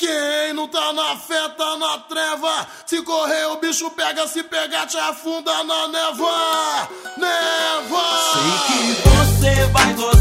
Quem não tá na fé, tá na treva. Se correr, o bicho pega, se pegar, te afunda na neva. Neva! Sei que você vai gostar.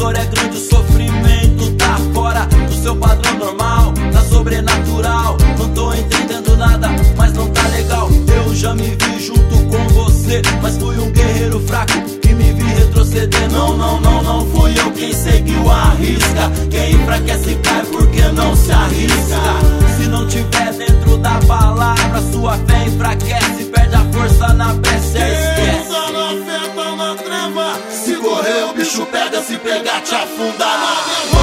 dor é grande, o sofrimento tá fora do seu padrão normal, tá sobrenatural. Não tô entendendo nada, mas não tá legal. Eu já me vi junto com você, mas fui um guerreiro fraco que me vi retroceder. Não, não, não, não fui eu quem seguiu a risca. Quem enfraquece cai porque não se arrisca. Se não tiver dentro da palavra, sua fé enfraquece, perde a força na pele. Se pegar, te afundar na minha mão.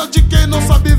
Vida de quem não sabe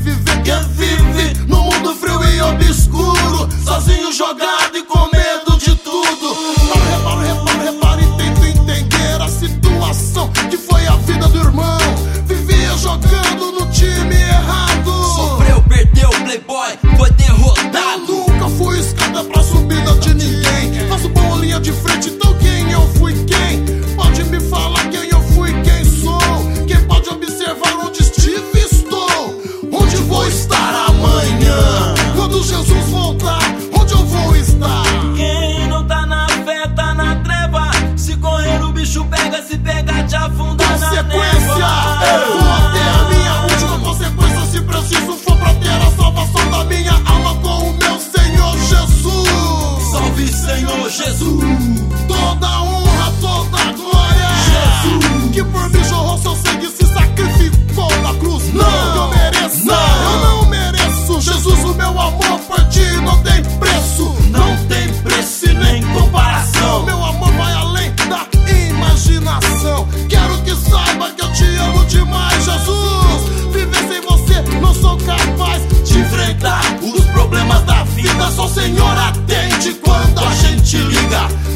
te liga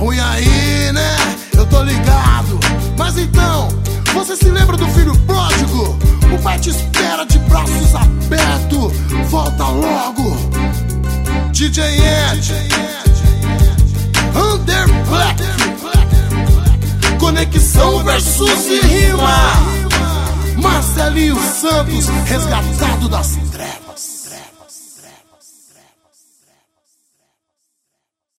ruim aí, né? Eu tô ligado. Mas então, você se lembra do filho pródigo? O pai te espera de braços abertos. Volta logo. DJ Ed. Under Black. Conexão versus e rima. Marcelinho Santos, resgatado das trevas.